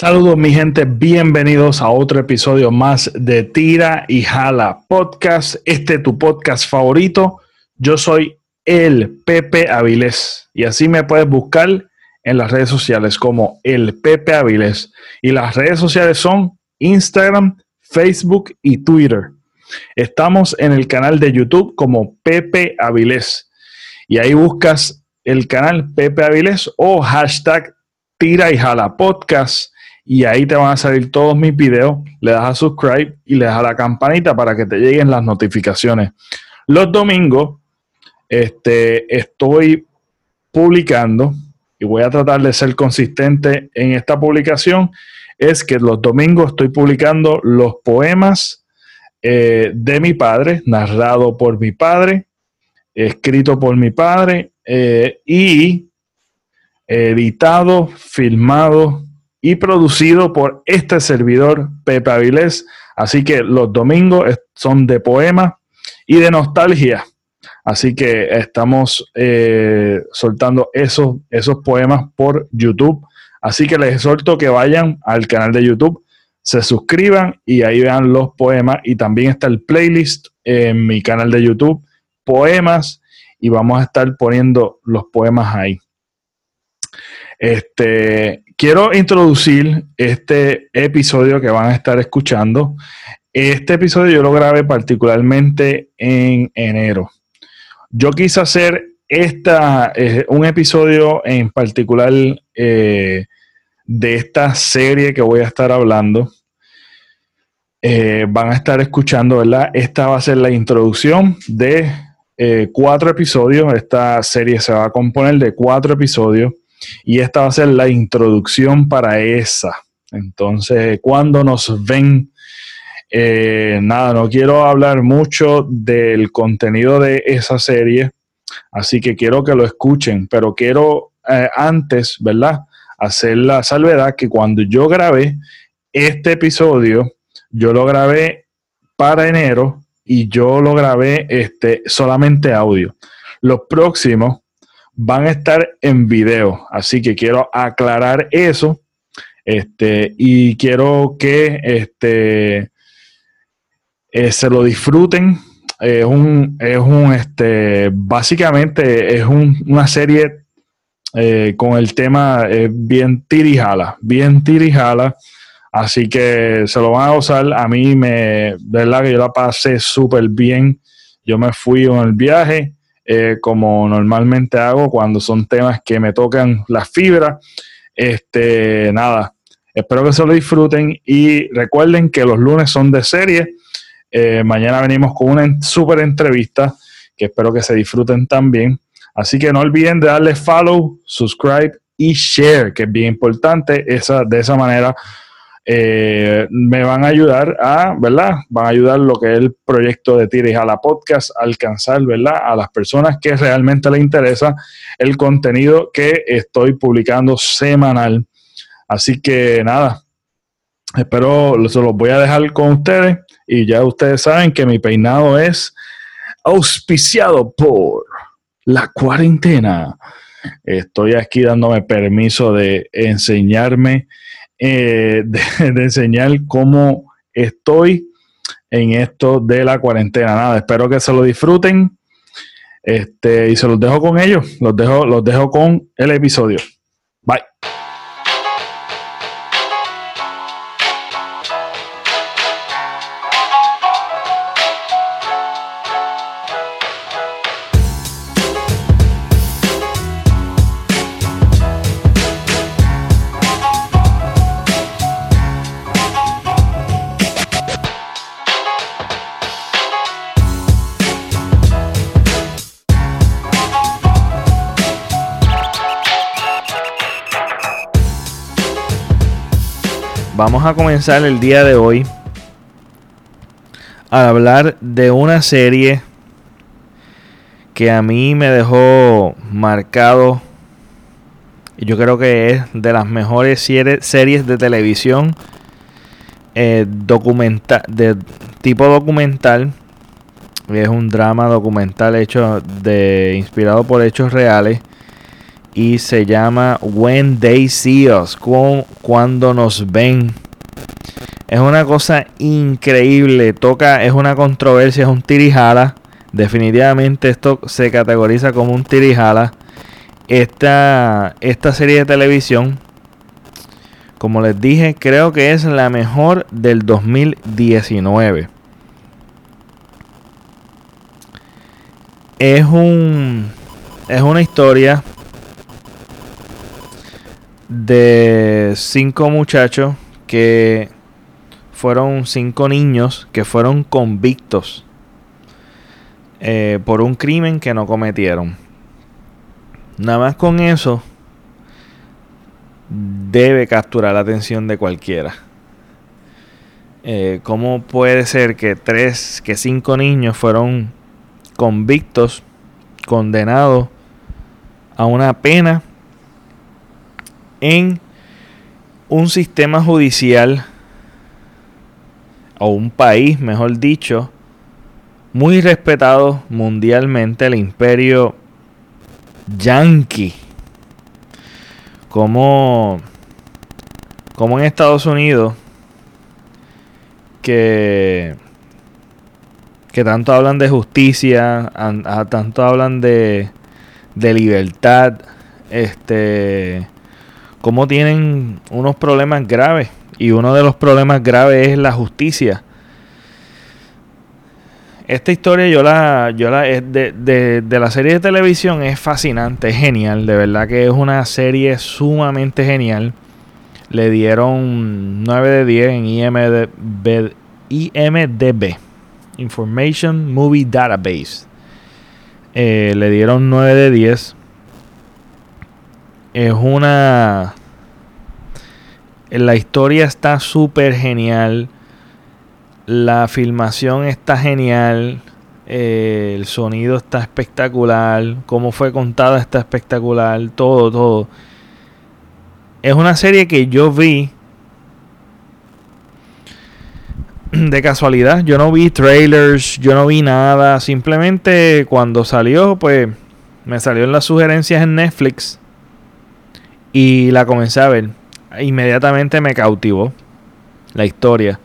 Saludos mi gente, bienvenidos a otro episodio más de Tira y Jala Podcast. Este es tu podcast favorito. Yo soy el Pepe Avilés y así me puedes buscar en las redes sociales como el Pepe Avilés. Y las redes sociales son Instagram, Facebook y Twitter. Estamos en el canal de YouTube como Pepe Avilés y ahí buscas el canal Pepe Avilés o hashtag Tira y Jala Podcast y ahí te van a salir todos mis videos. Le das a subscribe y le das a la campanita para que te lleguen las notificaciones. Los domingos este, estoy publicando y voy a tratar de ser consistente en esta publicación. Es que los domingos estoy publicando los poemas eh, de mi padre, narrado por mi padre, escrito por mi padre eh, y editado, filmado y producido por este servidor Pepe Avilés. Así que los domingos son de poema y de nostalgia. Así que estamos eh, soltando esos, esos poemas por YouTube. Así que les exhorto que vayan al canal de YouTube, se suscriban y ahí vean los poemas. Y también está el playlist en mi canal de YouTube, poemas, y vamos a estar poniendo los poemas ahí. Este, quiero introducir este episodio que van a estar escuchando. Este episodio yo lo grabé particularmente en enero. Yo quise hacer esta, eh, un episodio en particular eh, de esta serie que voy a estar hablando. Eh, van a estar escuchando, ¿verdad? Esta va a ser la introducción de cuatro episodios. Esta serie se va a componer de cuatro episodios y esta va a ser la introducción para esa. Entonces, cuando nos ven, eh, nada, no quiero hablar mucho del contenido de esa serie, así que quiero que lo escuchen, pero quiero eh, antes, ¿verdad? Hacer la salvedad que cuando yo grabé este episodio, yo lo grabé para enero y yo lo grabé este, solamente audio. Los próximos van a estar en video. Así que quiero aclarar eso. Este, y quiero que este, eh, se lo disfruten. Es un, es un, este, básicamente es una serie eh, con el tema eh, bien tirijala, bien tirijala. Así que se lo van a gozar. A mí me, verdad que yo la pasé súper bien. Yo me fui en el viaje eh, como normalmente hago cuando son temas que me tocan las fibras. Este, nada, espero que se lo disfruten y recuerden que los lunes son de serie. Eh, mañana venimos con una súper entrevista que espero que se disfruten también. Así que no olviden de darle follow, subscribe y share, que es bien importante. Esa, de esa manera eh, me van a ayudar a, ¿verdad? Van a ayudar lo que es el proyecto de Tires a la podcast a alcanzar, ¿verdad? A las personas que realmente les interesa el contenido que estoy publicando semanal. Así que nada, espero, se los voy a dejar con ustedes y ya ustedes saben que mi peinado es auspiciado por la cuarentena. Estoy aquí dándome permiso de enseñarme eh, de, enseñar cómo estoy en esto de la cuarentena. Nada, espero que se lo disfruten. Este, y se los dejo con ellos. Los dejo, los dejo con el episodio. Bye. A comenzar el día de hoy a hablar de una serie que a mí me dejó marcado. Yo creo que es de las mejores series de televisión eh, de tipo documental. Es un drama documental hecho de inspirado por hechos reales y se llama When They See Us, cuando nos ven. Es una cosa increíble, toca, es una controversia, es un tirijala. Definitivamente esto se categoriza como un tirijala. Esta, esta serie de televisión, como les dije, creo que es la mejor del 2019. Es un es una historia de cinco muchachos que fueron cinco niños que fueron convictos eh, por un crimen que no cometieron. Nada más con eso debe capturar la atención de cualquiera. Eh, ¿Cómo puede ser que tres, que cinco niños fueron convictos, condenados a una pena en un sistema judicial o un país, mejor dicho, muy respetado mundialmente, el imperio yankee. Como, como en Estados Unidos, que, que tanto hablan de justicia, tanto hablan de, de libertad, este, como tienen unos problemas graves. Y uno de los problemas graves es la justicia. Esta historia yo la, yo la de, de, de, la serie de televisión es fascinante, es genial, de verdad que es una serie sumamente genial. Le dieron 9 de 10 en IMDb, Information Movie Database. Eh, le dieron 9 de 10. Es una... La historia está súper genial. La filmación está genial. Eh, el sonido está espectacular. Cómo fue contada está espectacular. Todo, todo. Es una serie que yo vi de casualidad. Yo no vi trailers, yo no vi nada. Simplemente cuando salió, pues me salió en las sugerencias en Netflix y la comencé a ver. Inmediatamente me cautivó la historia.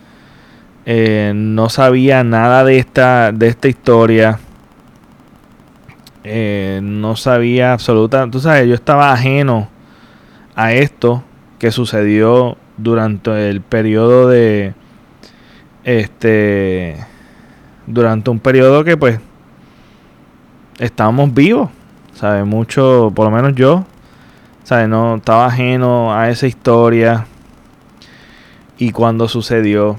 Eh, no sabía nada de esta, de esta historia. Eh, no sabía absoluta. Tú sabes, yo estaba ajeno a esto que sucedió durante el periodo de este durante un periodo que pues estábamos vivos, ¿sabes? Mucho, por lo menos yo, ¿sabes? No estaba ajeno a esa historia y cuando sucedió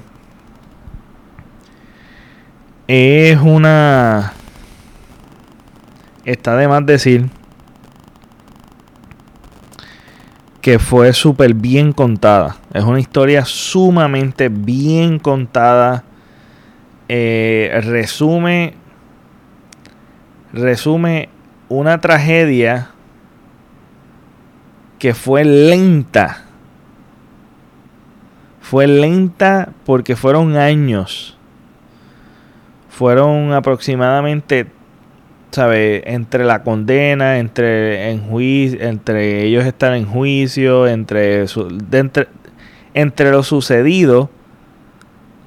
es una está de más decir que fue súper bien contada. Es una historia sumamente bien contada. Eh, resume, resume una tragedia que fue lenta. Fue lenta porque fueron años. Fueron aproximadamente. Entre la condena, entre, en juicio, entre ellos estar en juicio, entre, entre, entre lo sucedido,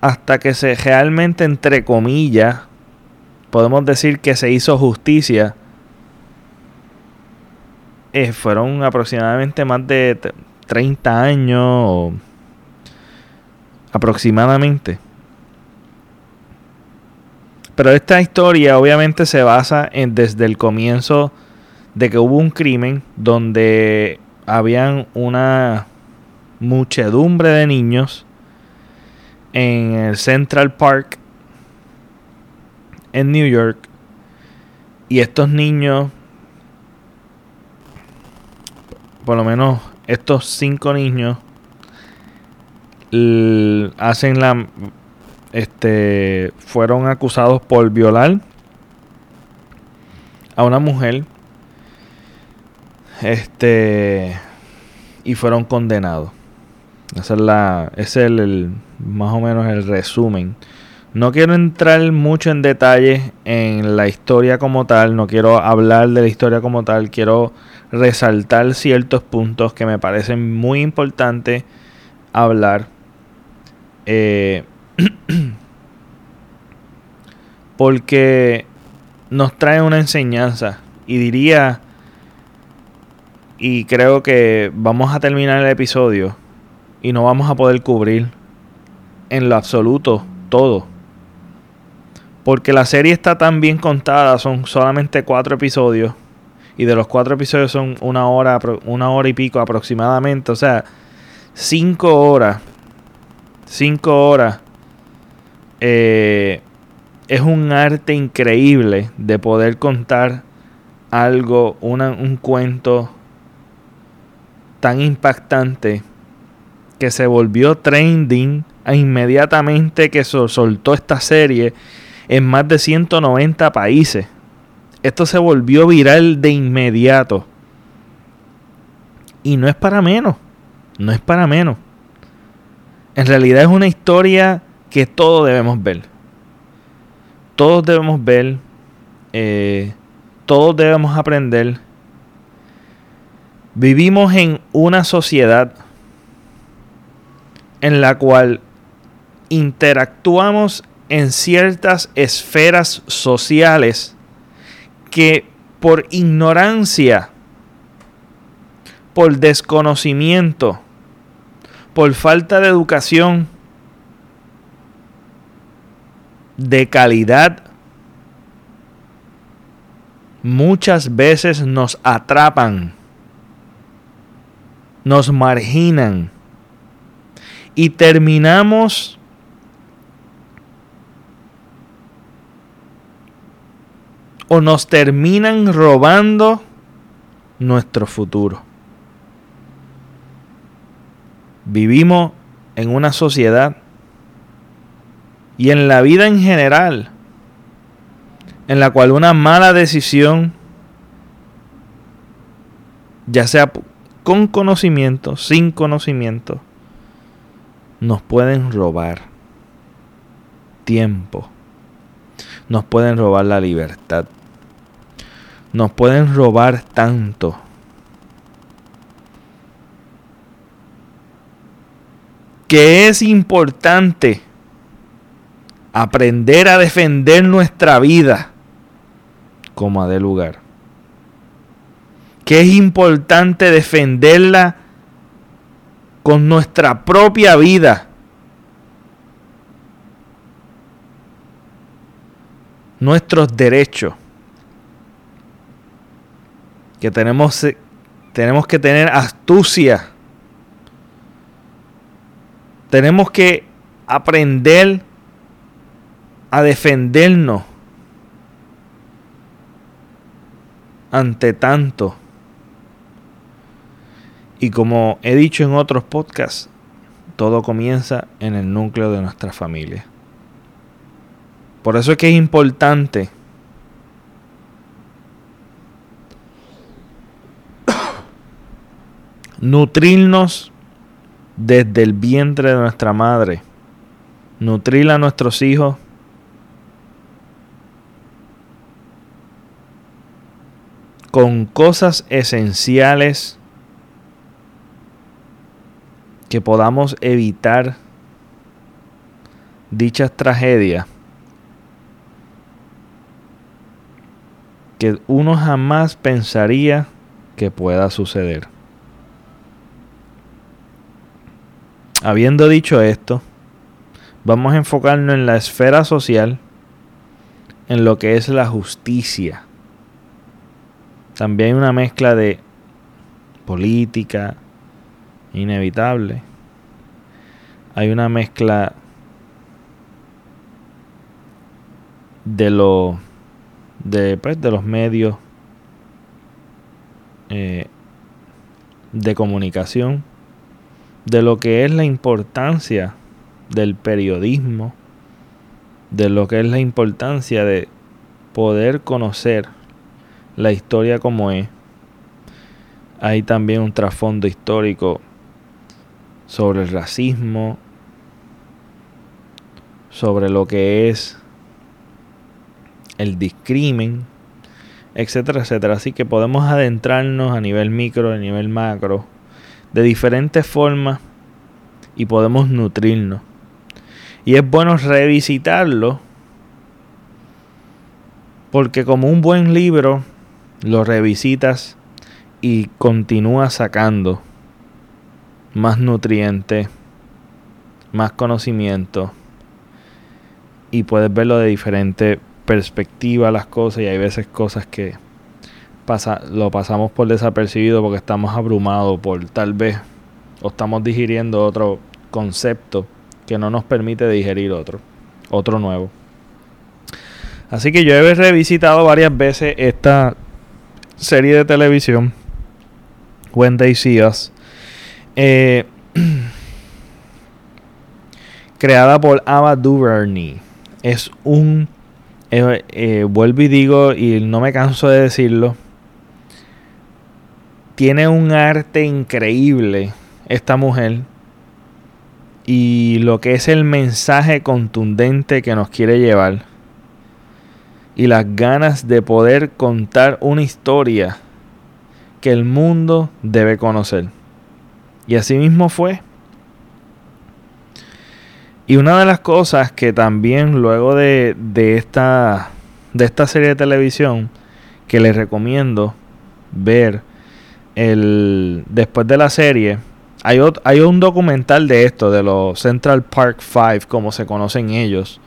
hasta que se realmente, entre comillas, podemos decir que se hizo justicia, eh, fueron aproximadamente más de 30 años, aproximadamente. Pero esta historia obviamente se basa en desde el comienzo de que hubo un crimen donde habían una muchedumbre de niños en el Central Park en New York y estos niños por lo menos estos cinco niños hacen la este, fueron acusados por violar a una mujer este y fueron condenados. Esa es la es el, más o menos el resumen No quiero entrar mucho en detalle en la historia como tal, no quiero hablar de la historia como tal, quiero resaltar ciertos puntos que me parecen muy importantes hablar. Eh, porque nos trae una enseñanza y diría y creo que vamos a terminar el episodio y no vamos a poder cubrir en lo absoluto todo. Porque la serie está tan bien contada, son solamente cuatro episodios. Y de los cuatro episodios son una hora, una hora y pico aproximadamente. O sea, cinco horas. Cinco horas. Eh, es un arte increíble de poder contar algo, un cuento tan impactante que se volvió trending inmediatamente que se soltó esta serie en más de 190 países. Esto se volvió viral de inmediato. Y no es para menos. No es para menos. En realidad es una historia que todos debemos ver. Todos debemos ver. Eh, todos debemos aprender. Vivimos en una sociedad en la cual interactuamos en ciertas esferas sociales que por ignorancia, por desconocimiento, por falta de educación de calidad, muchas veces nos atrapan, nos marginan y terminamos o nos terminan robando nuestro futuro. Vivimos en una sociedad y en la vida en general en la cual una mala decisión, ya sea con conocimiento, sin conocimiento, nos pueden robar tiempo, nos pueden robar la libertad, nos pueden robar tanto. Que es importante aprender a defender nuestra vida como de lugar. Que es importante defenderla con nuestra propia vida. Nuestros derechos que tenemos, eh, tenemos que tener astucia. Tenemos que aprender a defendernos ante tanto. Y como he dicho en otros podcasts, todo comienza en el núcleo de nuestra familia. Por eso es que es importante nutrirnos desde el vientre de nuestra madre, nutrir a nuestros hijos. Con cosas esenciales que podamos evitar dichas tragedias. Que uno jamás pensaría que pueda suceder. Habiendo dicho esto, vamos a enfocarnos en la esfera social, en lo que es la justicia. También hay una mezcla de política inevitable. Hay una mezcla de lo de, pues, de los medios eh, de comunicación de lo que es la importancia del periodismo, de lo que es la importancia de poder conocer la historia como es. Hay también un trasfondo histórico sobre el racismo, sobre lo que es el discrimen, etcétera, etcétera. Así que podemos adentrarnos a nivel micro, a nivel macro, de diferentes formas y podemos nutrirnos. Y es bueno revisitarlo porque como un buen libro lo revisitas y continúas sacando más nutrientes, más conocimiento y puedes verlo de diferente perspectiva las cosas y hay veces cosas que lo pasamos por desapercibido porque estamos abrumados por tal vez o estamos digiriendo otro concepto que no nos permite digerir otro, otro nuevo. Así que yo he revisitado varias veces esta serie de televisión, When They See Us, creada por Ava DuVernay. Es un eh, eh, vuelvo y digo, y no me canso de decirlo, tiene un arte increíble esta mujer y lo que es el mensaje contundente que nos quiere llevar y las ganas de poder contar una historia que el mundo debe conocer. Y así mismo fue. Y una de las cosas que también luego de, esta, de esta serie de televisión que les recomiendo ver el, después de la serie, hay, hay un documental de esto, de los Central Park Five, como se conocen ellos.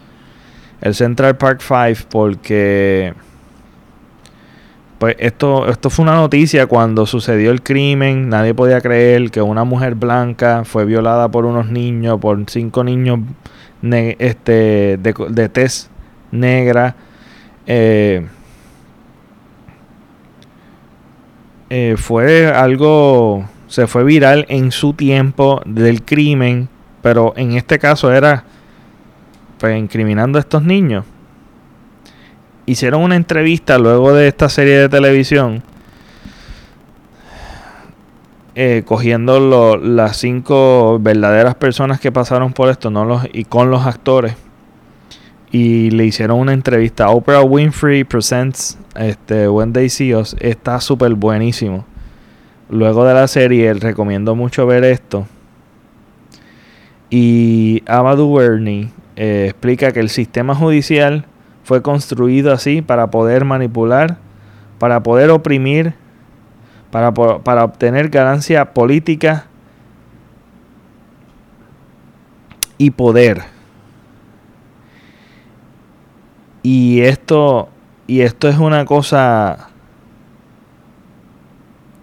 El Central Park Five porque pues esto, esto fue una noticia cuando sucedió el crimen. Nadie podía creer que una mujer blanca fue violada por unos niños, por cinco niños este, de, de tez negra. Eh, eh, fue algo, se fue viral en su tiempo del crimen, pero en este caso era pues, incriminando a estos niños hicieron una entrevista luego de esta serie de televisión. Eh, cogiendo las cinco verdaderas personas que pasaron por esto no los, y con los actores y le hicieron una entrevista Oprah Winfrey Presents este, When They See Us está súper buenísimo. Luego de la serie recomiendo mucho ver esto. Y Ava DuVernay eh, explica que el sistema judicial fue construido así para poder manipular, para poder oprimir, para, para obtener ganancia política y poder. Y esto, y esto es una cosa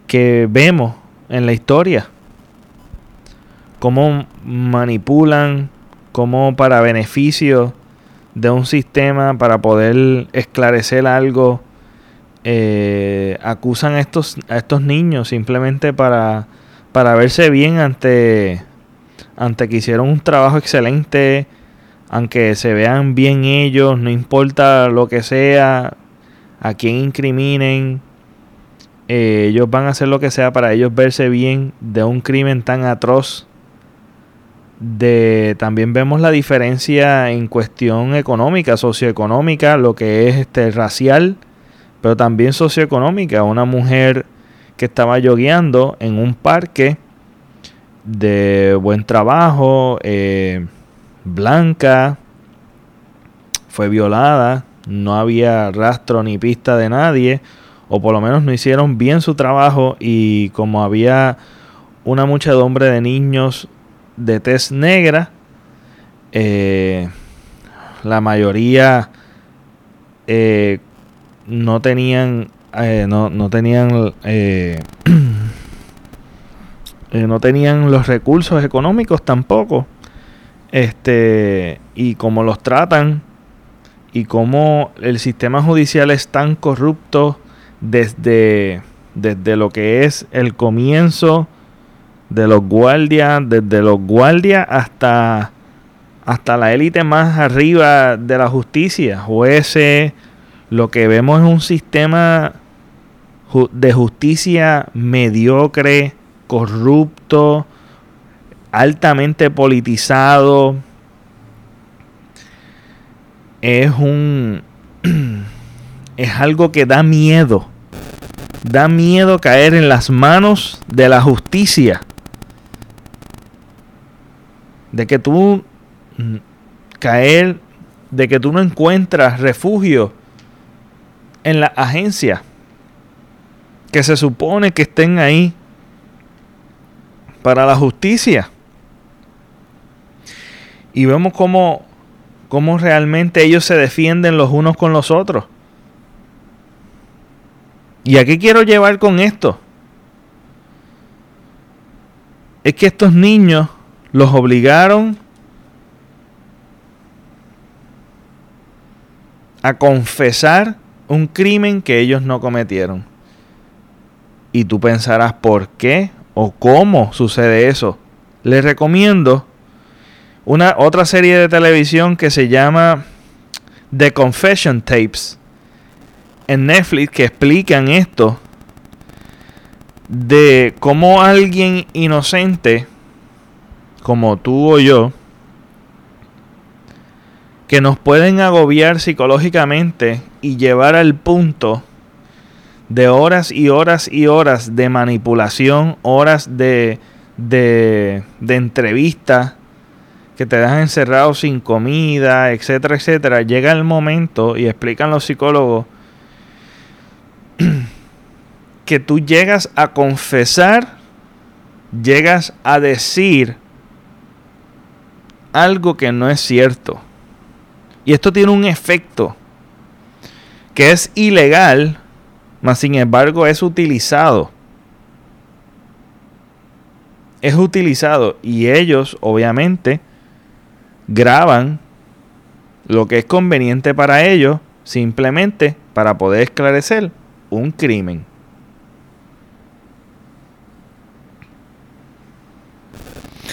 que vemos en la historia. Cómo manipulan, cómo para beneficio de un sistema para poder esclarecer algo. Eh, acusan a estos, a estos niños simplemente para, para verse bien ante, ante que hicieron un trabajo excelente, aunque se vean bien ellos, no importa lo que sea, a quién incriminen, eh, ellos van a hacer lo que sea para ellos verse bien de un crimen tan atroz de también vemos la diferencia en cuestión económica, socioeconómica, lo que es este racial, pero también socioeconómica. Una mujer que estaba yogueando en un parque de buen trabajo, eh, blanca, fue violada, no había rastro ni pista de nadie, o por lo menos no hicieron bien su trabajo y como había una muchedumbre de niños de tez negra. Eh, la mayoría eh, no tenían eh, no, no, tenían no tenían los recursos económicos tampoco este y como los tratan y como el sistema judicial es tan corrupto desde desde lo que es el comienzo de los guardias, desde los guardias hasta, hasta la élite más arriba de la justicia, jueces, lo que vemos es un sistema de justicia mediocre, corrupto, altamente politizado. es un es algo que da miedo. Da miedo caer en las manos de la justicia. De que tú mm, caer, de que tú no encuentras refugio en la agencia que se supone que estén ahí para la justicia. Y vemos cómo, cómo realmente ellos se defienden los unos con los otros. ¿Y a qué quiero llevar con esto? Es que estos niños los obligaron a confesar un crimen que ellos no cometieron. Y tú pensarás por qué o cómo sucede eso. Les recomiendo una otra serie de televisión que se llama The Confession Tapes en Netflix que explican esto de cómo alguien inocente como tú o yo que nos pueden agobiar psicológicamente y llevar al punto de horas y horas y horas de manipulación, horas de, de, de entrevista que te dejan encerrado sin comida, etcétera, etcétera. Llega el momento, y explican los psicólogos, que tú llegas a confesar, llegas a decir algo que no es cierto. Y esto tiene un efecto que es ilegal, mas sin embargo es utilizado. Es utilizado y ellos obviamente graban lo que es conveniente para ellos simplemente para poder esclarecer un crimen.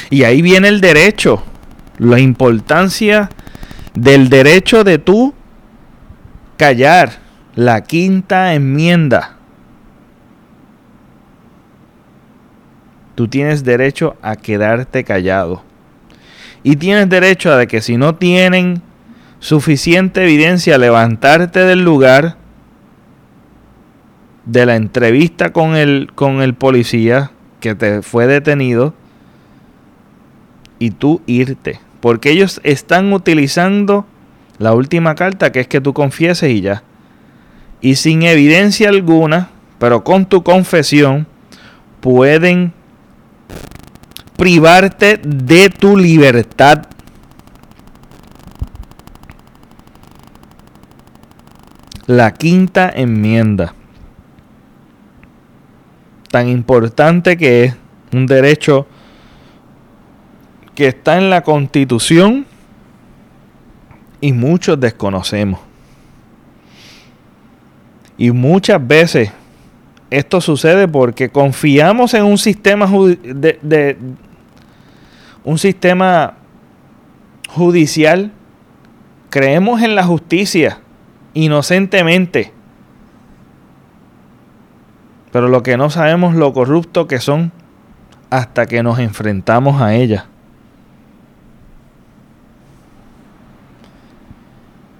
Y ahí viene el derecho, la importancia del derecho de tú callar, la quinta enmienda. Tú tienes derecho a quedarte callado. Y tienes derecho a que si no tienen suficiente evidencia, levantarte del lugar de la entrevista con el, con el policía que te fue detenido y tú irte. Porque ellos están utilizando la última carta que es que tú confieses y ya. Y sin evidencia alguna, pero con tu confesión, pueden privarte de tu libertad. La quinta enmienda. Tan importante que es un derecho que está en la constitución y muchos desconocemos. Y muchas veces esto sucede porque confiamos en un sistema de, un sistema judicial, creemos en la justicia inocentemente. Pero lo que no sabemos lo corrupto que son hasta que nos enfrentamos a ella.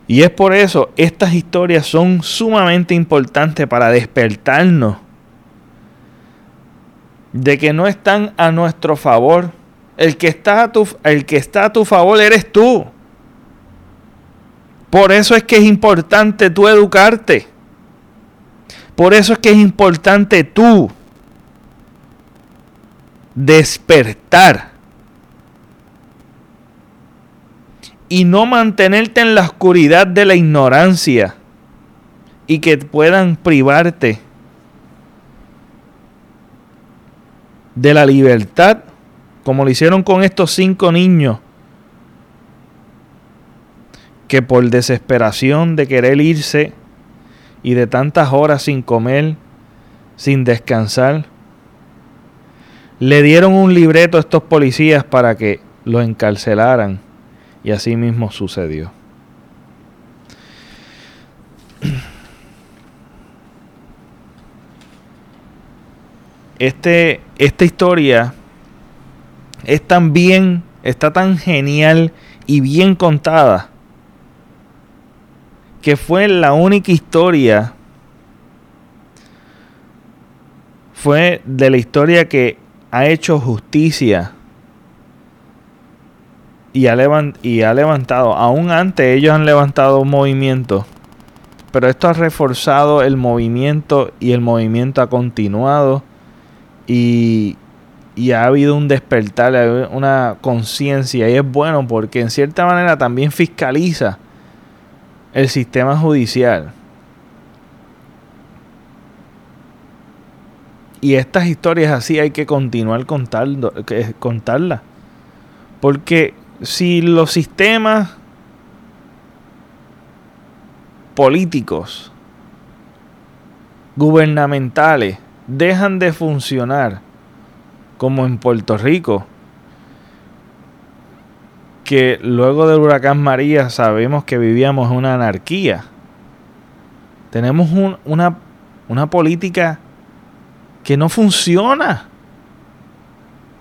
Y es por eso estas historias son sumamente importantes para despertarnos de que no están a nuestro favor. El que está a tu, el que está a tu favor eres tú. Por eso es que es importante tú educarte. Por eso es que es importante tú despertar y no mantenerte en la oscuridad de la ignorancia y que puedan privarte de la libertad, como lo hicieron con estos cinco niños que por desesperación de querer irse y de tantas horas sin comer, sin descansar, le dieron un libreto a estos policías para que lo encarcelaran y así mismo sucedió. Este, esta historia es tan bien, está tan genial y bien contada, que fue la única historia, fue de la historia que ha hecho justicia y ha, levantado, aún antes ellos han levantado un movimiento, pero esto ha reforzado el movimiento y el movimiento ha continuado y, y ha habido un despertar, una conciencia y es bueno porque en cierta manera también fiscaliza el sistema judicial. Y estas historias así hay que continuar contando, contarlas. Porque si los sistemas políticos, gubernamentales, dejan de funcionar, como en Puerto Rico, que luego del huracán María sabemos que vivíamos una anarquía. Tenemos una, una política que no funciona.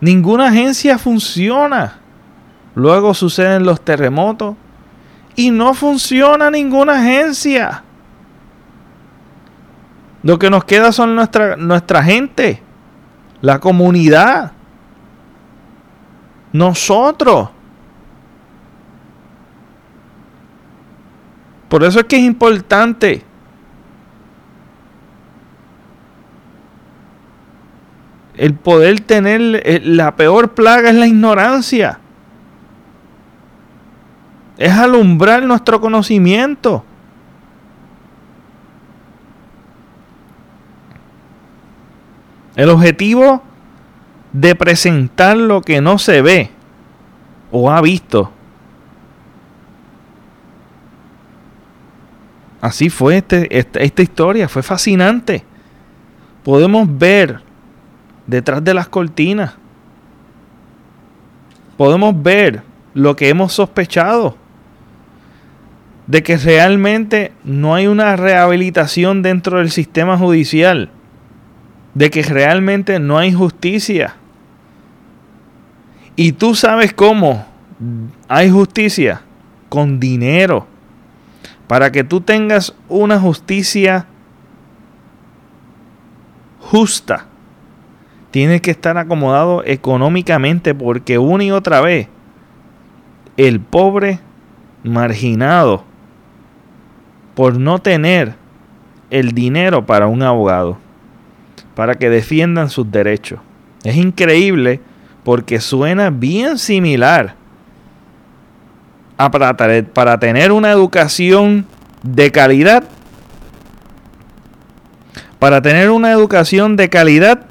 Ninguna agencia funciona. Luego suceden los terremotos y no funciona ninguna agencia. Lo que nos queda son nuestra, nuestra gente, la comunidad, nosotros. Por eso es que es importante el poder tener eh, la peor plaga es la ignorancia. Es alumbrar nuestro conocimiento. El objetivo de presentar lo que no se ve o ha visto Así fue este, esta, historia, fue fascinante. Podemos ver detrás de las cortinas. Podemos ver lo que hemos sospechado. De que realmente no hay una rehabilitación dentro del sistema judicial. De que realmente no hay justicia. Y tú sabes cómo hay justicia. Con dinero para que tú tengas una justicia justa, tienes que estar acomodado económicamente porque una y otra vez el pobre marginado por no tener el dinero para un abogado, para que defiendan sus derechos. Es increíble porque suena bien similar para, para tener una educación de calidad, para tener una educación de calidad,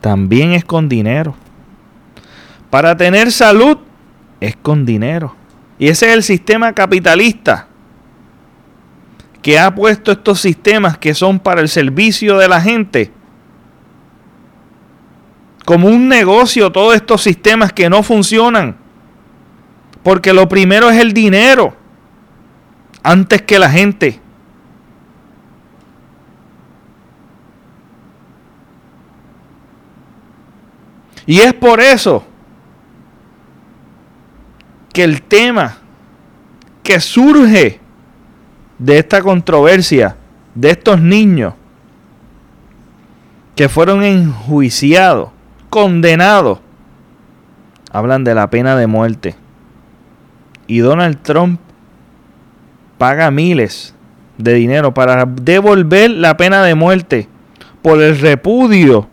también es con dinero. Para tener salud, es con dinero. Y ese es el sistema capitalista que ha puesto estos sistemas que son para el servicio de la gente como un negocio todos estos sistemas que no funcionan. Porque lo primero es el dinero antes que la gente. Y es por eso que el tema que surge de esta controversia, de estos niños que fueron enjuiciados, condenados, hablan de la pena de muerte. Y Donald Trump paga miles de dinero para devolver la pena de muerte por el repudio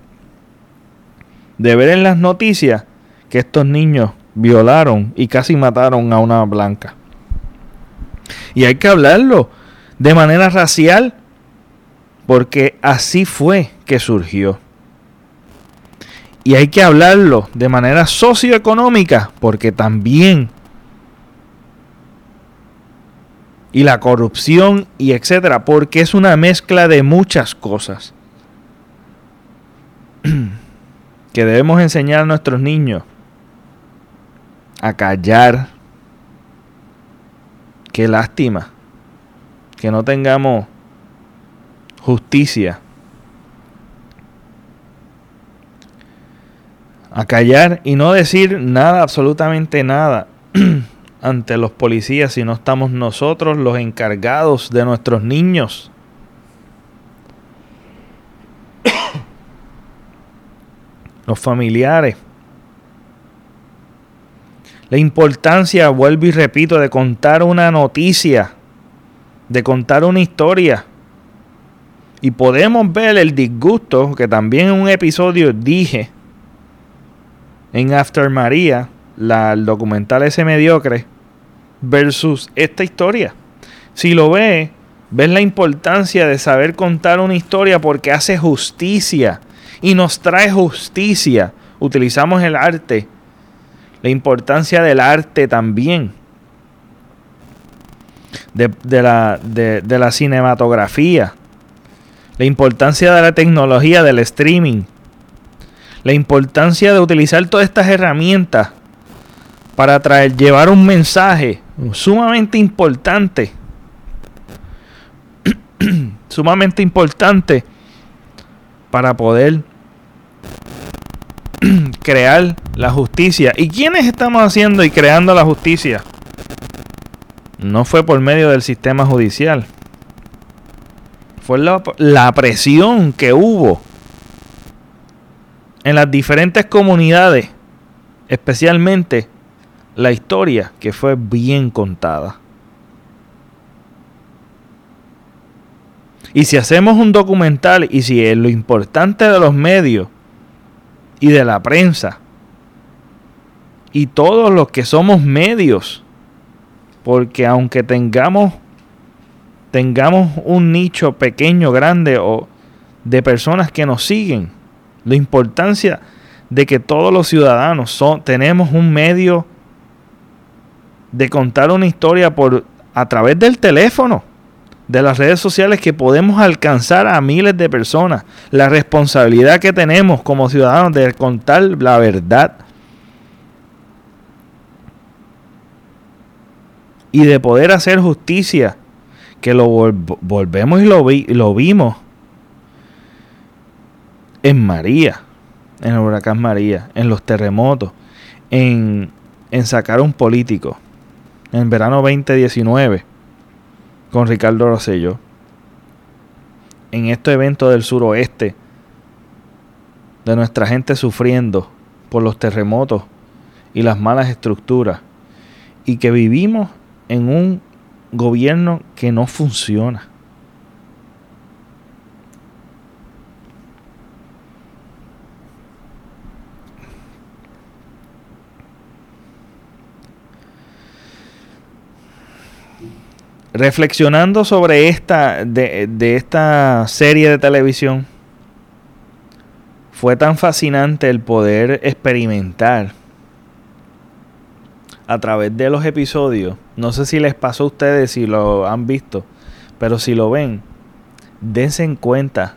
de ver en las noticias que estos niños violaron y casi mataron a una blanca. Y hay que hablarlo de manera racial porque así fue que surgió. Y hay que hablarlo de manera socioeconómica porque también y la corrupción y etcétera, porque es una mezcla de muchas cosas que debemos enseñar a nuestros niños a callar. Qué lástima que no tengamos justicia. A callar y no decir nada, absolutamente nada. ante los policías si no estamos nosotros los encargados de nuestros niños? los familiares. La importancia, vuelvo y repito, de contar una noticia, de contar una historia. Y podemos ver el disgusto que también en un episodio dije en After María, la, el documental ese mediocre, versus esta historia. Si lo ve, ves la importancia de saber contar una historia porque hace justicia y nos trae justicia. Utilizamos el arte, la importancia del arte también, de, la, de la cinematografía, la importancia de la tecnología, del streaming, la importancia de utilizar todas estas herramientas para traer, llevar un mensaje sumamente importante, sumamente importante para poder crear la justicia. ¿Y quiénes estamos haciendo y creando la justicia? No fue por medio del sistema judicial. Fue la, la presión que hubo en las diferentes comunidades, especialmente la historia que fue bien contada. Y si hacemos un documental y si es lo importante de los medios y de la prensa y todos los que somos medios, porque aunque tengamos tengamos un nicho pequeño, grande o de personas que nos siguen, la importancia de que todos los ciudadanos son, tenemos un medio de contar una historia por a través del teléfono, de las redes sociales que podemos alcanzar a miles de personas. La responsabilidad que tenemos como ciudadanos de contar la verdad. Y de poder hacer justicia, que lo volvemos y lo, vimos en María, en el huracán María, en los terremotos, en, en sacar un político, en verano 2019, con Ricardo Rosselló, en este evento del suroeste, de nuestra gente sufriendo por los terremotos y las malas estructuras, y que vivimos en un gobierno que no funciona. reflexionando sobre esta, de, esta serie de televisión, fue tan fascinante el poder experimentar a través de los episodios. No sé si les pasó a ustedes, si lo han visto, pero si lo ven, dense en cuenta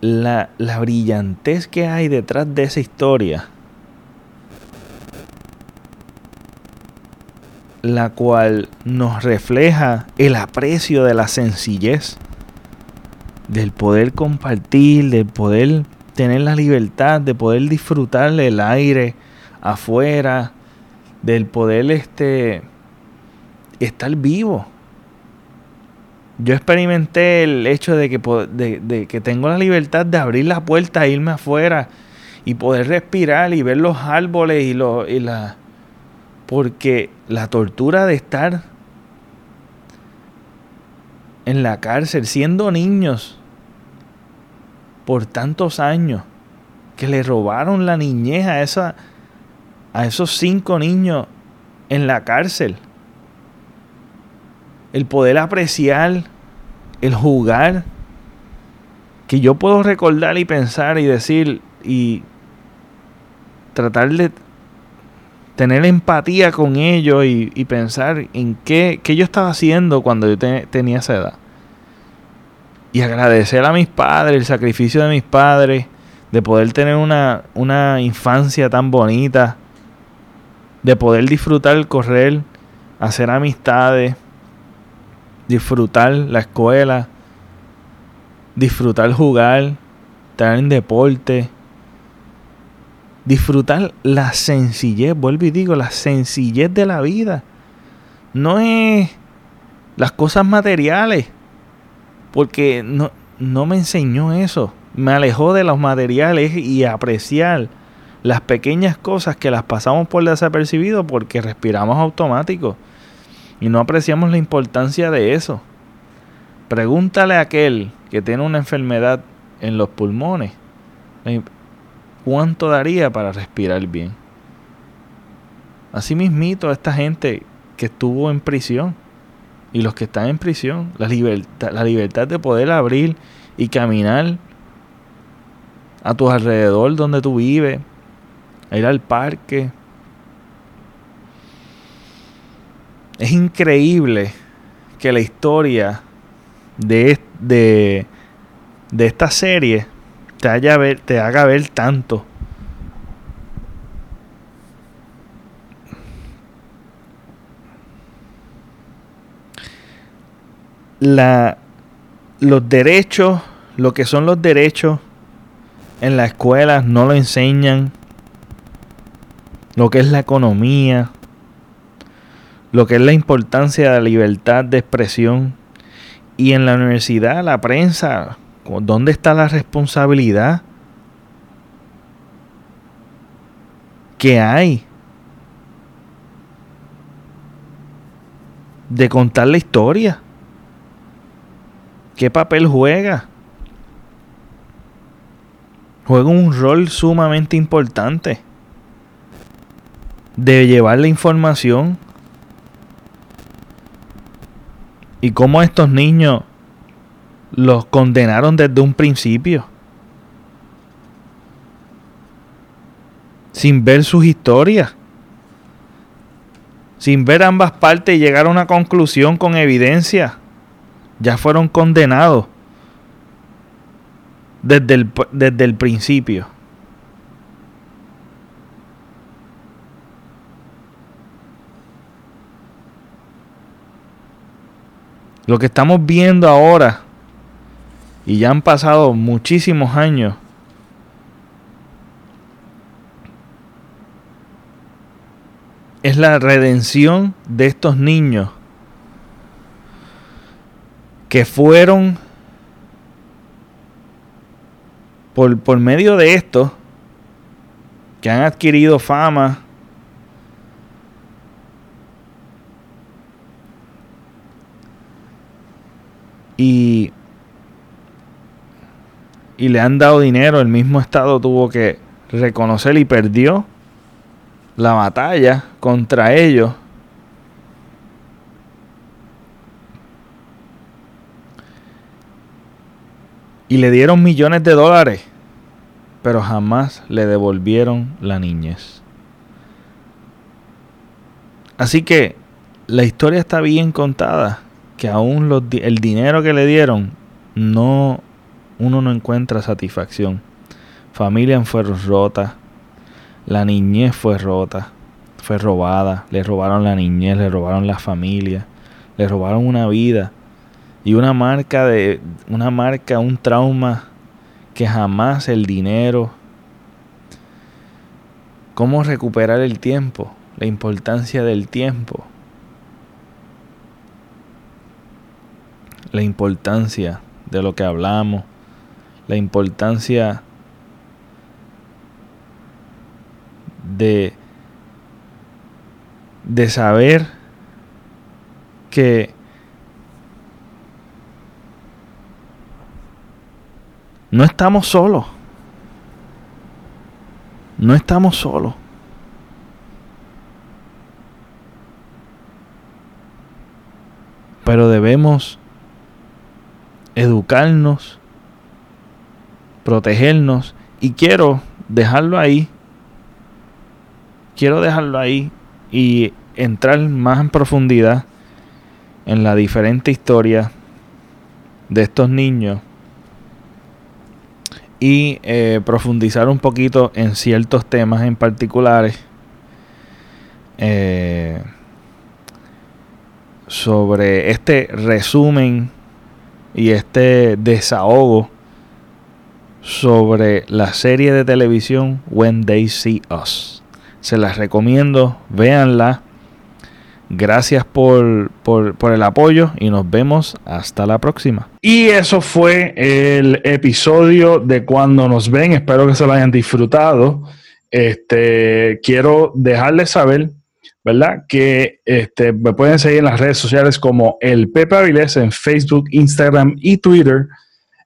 la, la brillantez que hay detrás de esa historia la cual nos refleja el aprecio de la sencillez, del poder compartir, del poder tener la libertad, de poder disfrutar del aire afuera, del poder este, estar vivo. Yo experimenté el hecho de que, de, que tengo la libertad de abrir la puerta e irme afuera y poder respirar y ver los árboles y, lo, y la, porque la tortura de estar en la cárcel siendo niños por tantos años, que le robaron la niñez a, esa, a esos cinco niños en la cárcel. El poder apreciar, el jugar, que yo puedo recordar y pensar y decir y tratar de tener empatía con ellos y, pensar en qué, yo estaba haciendo cuando yo tenía esa edad. Y agradecer a mis padres, el sacrificio de mis padres, de poder tener una, una infancia tan bonita, de poder disfrutar correr, hacer amistades, disfrutar la escuela, disfrutar jugar, estar en deporte, Disfrutar la sencillez, vuelvo y digo, la sencillez de la vida. No es las cosas materiales, porque no, no me enseñó eso. Me alejó de los materiales y apreciar las pequeñas cosas que las pasamos por desapercibido porque respiramos automático y no apreciamos la importancia de eso. Pregúntale a aquel que tiene una enfermedad en los pulmones cuánto daría para respirar bien. Así mismito esta gente que estuvo en prisión y los que están en prisión, la libertad, la libertad de poder abrir y caminar a tu alrededor donde tú vives, ir al parque. Es increíble que la historia de, de, de esta serie te, haya ver, te haga ver tanto. La, los derechos, lo que son los derechos en la escuela no lo enseñan. Lo que es la economía, lo que es la importancia de la libertad de expresión. Y en la universidad, la prensa, ¿dónde está la responsabilidad que hay de contar la historia? ¿Qué papel juega? Juega un rol sumamente importante de llevar la información y cómo estos niños los condenaron desde un principio sin ver sus historias sin ver ambas partes y llegar a una conclusión con evidencia ya fueron condenados desde el, desde el principio. Lo que estamos viendo ahora, y ya han pasado muchísimos años, es la redención de estos niños que fueron por, por medio de esto, que han adquirido fama, y, y le han dado dinero, el mismo Estado tuvo que reconocer y perdió la batalla contra ellos. Y le dieron millones de dólares, pero jamás le devolvieron la niñez. Así que la historia está bien contada, que aún el dinero que le dieron, no, uno no encuentra satisfacción. Familia fue rota, la niñez fue rota, fue robada, le robaron la niñez, le robaron la familia, le robaron una vida y una marca de una marca, un trauma que jamás el dinero cómo recuperar el tiempo, la importancia del tiempo. La importancia de lo que hablamos, la importancia de de saber que No estamos solos. No estamos solos. Pero debemos educarnos, protegernos y quiero dejarlo ahí. Quiero dejarlo ahí y entrar más en profundidad en la diferente historia de estos niños y eh, profundizar un poquito en ciertos temas en particulares eh, sobre este resumen y este desahogo sobre la serie de televisión When They See Us. Se las recomiendo, véanla. Gracias por, por, el apoyo y nos vemos hasta la próxima. Y eso fue el episodio de Cuando nos ven. Espero que se lo hayan disfrutado. Este, quiero dejarles saber, ¿verdad? Que este, me pueden seguir en las redes sociales como el Pepe Avilés en Facebook, Instagram y Twitter.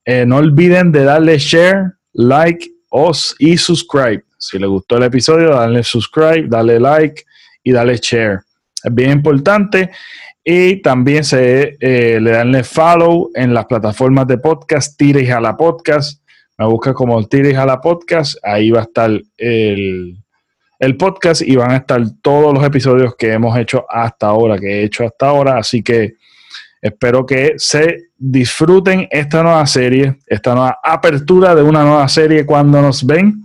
Eh, no olviden de darle share, like os y subscribe. Si les gustó el episodio, dale subscribe, dale like y dale share. Es bien importante. Y también se eh, le dan follow en las plataformas de podcast, Tira y Jala Podcast me busca como Tira a la Podcast, ahí va a estar el, podcast y van a estar todos los episodios que hemos hecho hasta ahora, que he hecho hasta ahora, así que espero que se disfruten esta nueva serie, esta nueva apertura de una nueva serie cuando nos ven.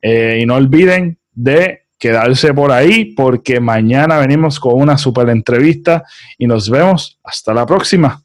Eh, y no olviden de quedarse por ahí porque mañana venimos con una super entrevista y nos vemos hasta la próxima.